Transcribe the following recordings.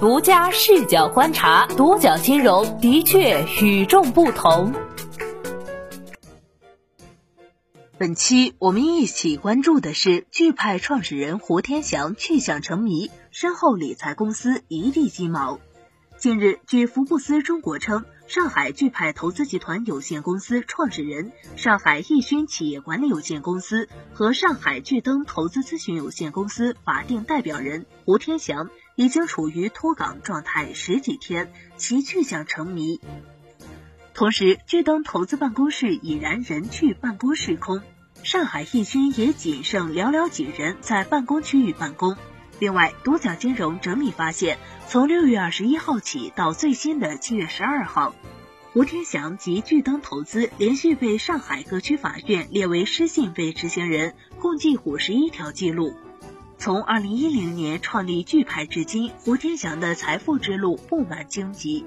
独家视角观察，独角金融的确与众不同。本期我们一起关注的是钜派创始人胡天祥去向成谜，身后理财公司一地鸡毛。近日，据福布斯中国称，上海巨派投资集团有限公司创始人、上海易勋企业管理有限公司和上海巨灯投资咨询有限公司法定代表人胡天祥。已经处于脱岗状态十几天，其去向成谜。同时，巨灯投资办公室已然人去办公室空，上海易勋也仅剩寥寥几人在办公区域办公。另外，独角金融整理发现，从六月二十一号起到最新的七月十二号，胡天祥及巨登投资连续被上海各区法院列为失信被执行人，共计五十一条记录。从二零一零年创立聚派至今，胡天祥的财富之路布满荆棘。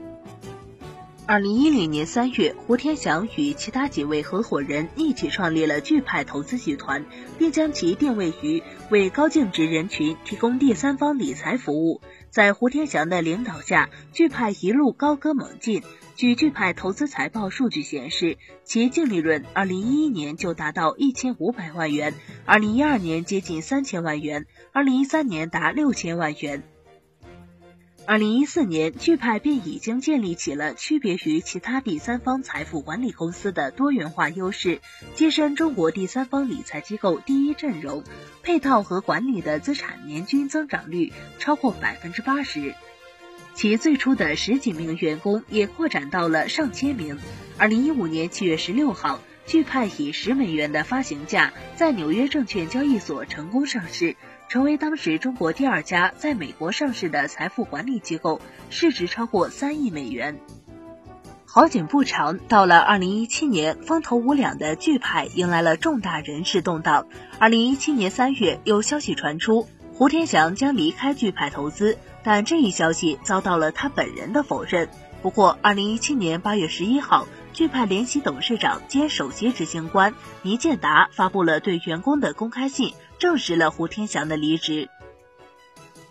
二零一零年三月，胡天祥与其他几位合伙人一起创立了钜派投资集团，并将其定位于为高净值人群提供第三方理财服务。在胡天祥的领导下，钜派一路高歌猛进。据钜派投资财报数据显示，其净利润二零一一年就达到一千五百万元，二零一二年接近三千万元，二零一三年达六千万元。二零一四年，钜派便已经建立起了区别于其他第三方财富管理公司的多元化优势，跻身中国第三方理财机构第一阵容，配套和管理的资产年均增长率超过百分之八十。其最初的十几名员工也扩展到了上千名。二零一五年七月十六号，钜派以十美元的发行价在纽约证券交易所成功上市，成为当时中国第二家在美国上市的财富管理机构，市值超过三亿美元。好景不长，到了二零一七年，风头无两的钜派迎来了重大人事动荡。二零一七年三月，有消息传出，胡天祥将离开钜派投资。但这一消息遭到了他本人的否认。不过，二零一七年八月十一号，钜派联席董事长兼首席执行官倪建达发布了对员工的公开信，证实了胡天祥的离职。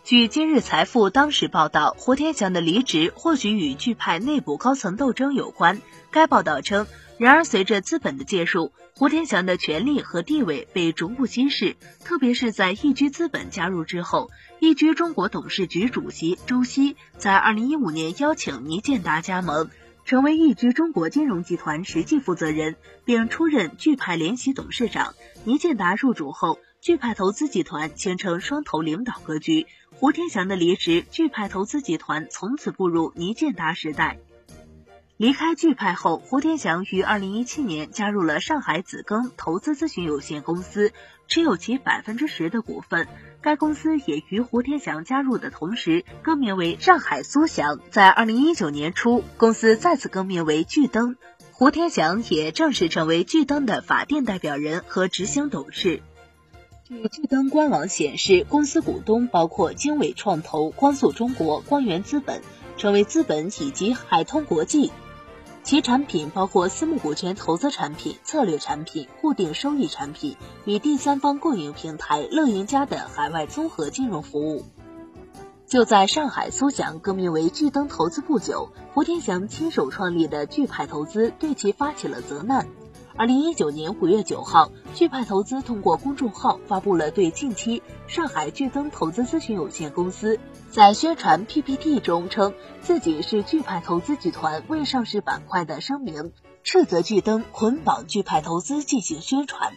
据今日财富当时报道，胡天祥的离职或许与钜派内部高层斗争有关。该报道称，然而随着资本的介入，胡天祥的权力和地位被逐步稀释，特别是在易居资本加入之后。易居中国董事局主席周希在二零一五年邀请倪建达加盟，成为易居中国金融集团实际负责人，并出任钜派联席董事长。倪建达入主后，钜派投资集团形成双头领导格局。胡天祥的离职，钜派投资集团从此步入倪建达时代。离开钜派后，胡天祥于二零一七年加入了上海紫庚投资咨询有限公司，持有其百分之十的股份。该公司也于胡天祥加入的同时更名为上海苏翔。在二零一九年初，公司再次更名为巨灯，胡天祥也正式成为巨灯的法定代表人和执行董事。据巨灯官网显示，公司股东包括经纬创投、光速中国、光源资本、成为资本以及海通国际。其产品包括私募股权投资产品、策略产品、固定收益产品与第三方共赢平台乐赢家的海外综合金融服务。就在上海苏翔更名为巨灯投资不久，胡天祥亲手创立的巨派投资对其发起了责难。二零一九年五月九号，钜派投资通过公众号发布了对近期上海巨灯投资咨询有限公司在宣传 PPT 中称自己是钜派投资集团未上市板块的声明，斥责巨灯捆绑钜派投资进行宣传。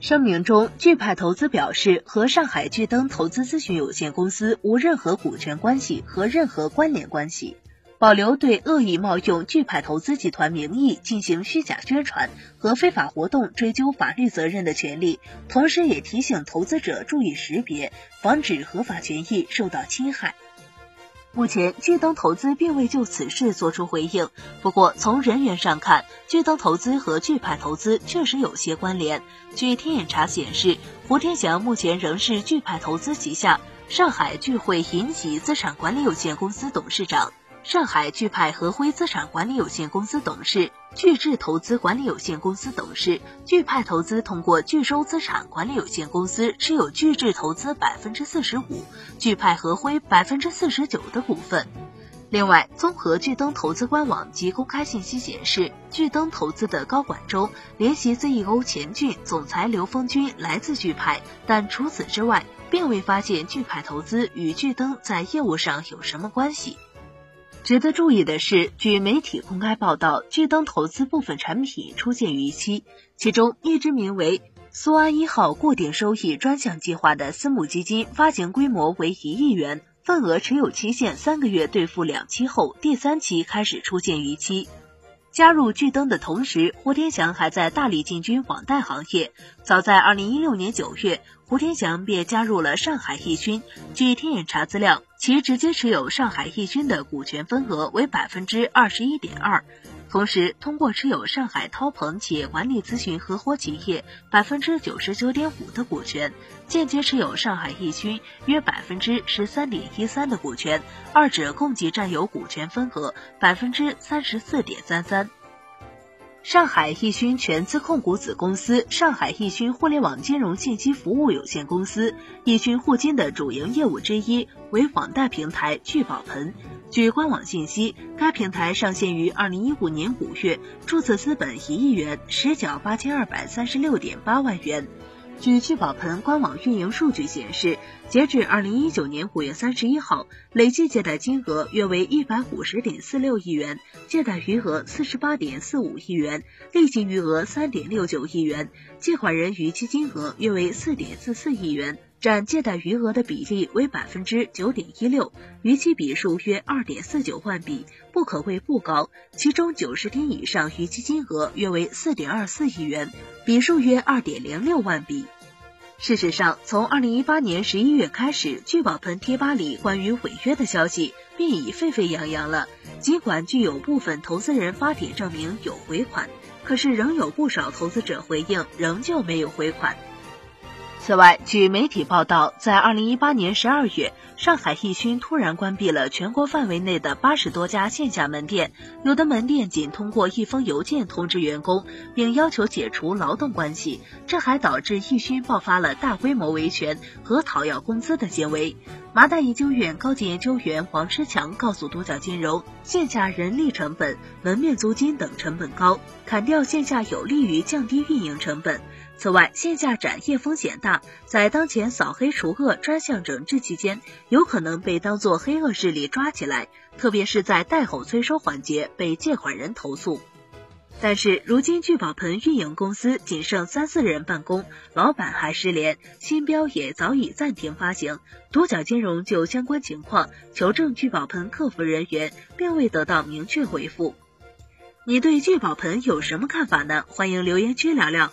声明中，钜派投资表示和上海巨灯投资咨询有限公司无任何股权关系和任何关联关系。保留对恶意冒用钜派投资集团名义进行虚假宣传和非法活动追究法律责任的权利，同时也提醒投资者注意识别，防止合法权益受到侵害。目前，巨灯投资并未就此事作出回应。不过，从人员上看，巨灯投资和钜派投资确实有些关联。据天眼查显示，胡天祥目前仍是钜派投资旗下上海钜汇银集资产管理有限公司董事长。上海钜派和辉资产管理有限公司董事巨智投资管理有限公司董事，巨派投资通过巨收资产管理有限公司持有巨智投资百分之四十五，巨派合辉百分之四十九的股份。另外，综合巨灯投资官网及公开信息显示，巨灯投资的高管中，联席 CEO 钱俊、总裁刘峰军来自巨派，但除此之外，并未发现巨派投资与巨灯在业务上有什么关系。值得注意的是，据媒体公开报道，巨灯投资部分产品出现逾期，其中一支名为“苏安一号”固定收益专项计划的私募基金，发行规模为一亿元，份额持有期限三个月，兑付两期后，第三期开始出现逾期。加入巨灯的同时，胡天祥还在大力进军网贷行业。早在二零一六年九月，胡天祥便加入了上海易讯。据天眼查资料，其直接持有上海易讯的股权份额为百分之二十一点二。同时，通过持有上海涛鹏企业管理咨询合伙企业百分之九十九点五的股权，间接持有上海易勋约百分之十三点一三的股权，二者共计占有股权份额百分之三十四点三三。上海易勋全资控股子公司上海易勋互联网金融信息服务有限公司，易勋互金的主营业务之一为网贷平台聚宝盆。据官网信息，该平台上线于二零一五年五月，注册资本一亿元，实缴八千二百三十六点八万元。据聚宝盆官网运营数据显示，截至二零一九年五月三十一号，累计借贷金额约为一百五十点四六亿元，借贷余额四十八点四五亿元，利息余额三点六九亿元，借款人逾期金额约为四点四四亿元。占借贷余额的比例为百分之九点一六，逾期笔数约二点四九万笔，不可谓不高。其中九十天以上逾期金额约为四点二四亿元，笔数约二点零六万笔。事实上，从二零一八年十一月开始，聚宝盆贴吧里关于违约的消息便已沸沸扬扬了。尽管具有部分投资人发帖证明有回款，可是仍有不少投资者回应仍旧没有回款。此外，据媒体报道，在二零一八年十二月，上海易勋突然关闭了全国范围内的八十多家线下门店，有的门店仅通过一封邮件通知员工，并要求解除劳动关系，这还导致易勋爆发了大规模维权和讨要工资的行为。麻大研究院高级研究员王诗强告诉独角金融，线下人力成本、门面租金等成本高，砍掉线下有利于降低运营成本。此外，线下展业风险大，在当前扫黑除恶专项整治期间，有可能被当作黑恶势力抓起来，特别是在贷后催收环节被借款人投诉。但是，如今聚宝盆运营公司仅剩三四人办公，老板还失联，新标也早已暂停发行。独角金融就相关情况求证聚宝盆客服人员，并未得到明确回复。你对聚宝盆有什么看法呢？欢迎留言区聊聊。